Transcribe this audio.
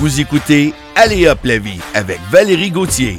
Vous écoutez Allez hop la vie avec Valérie Gauthier.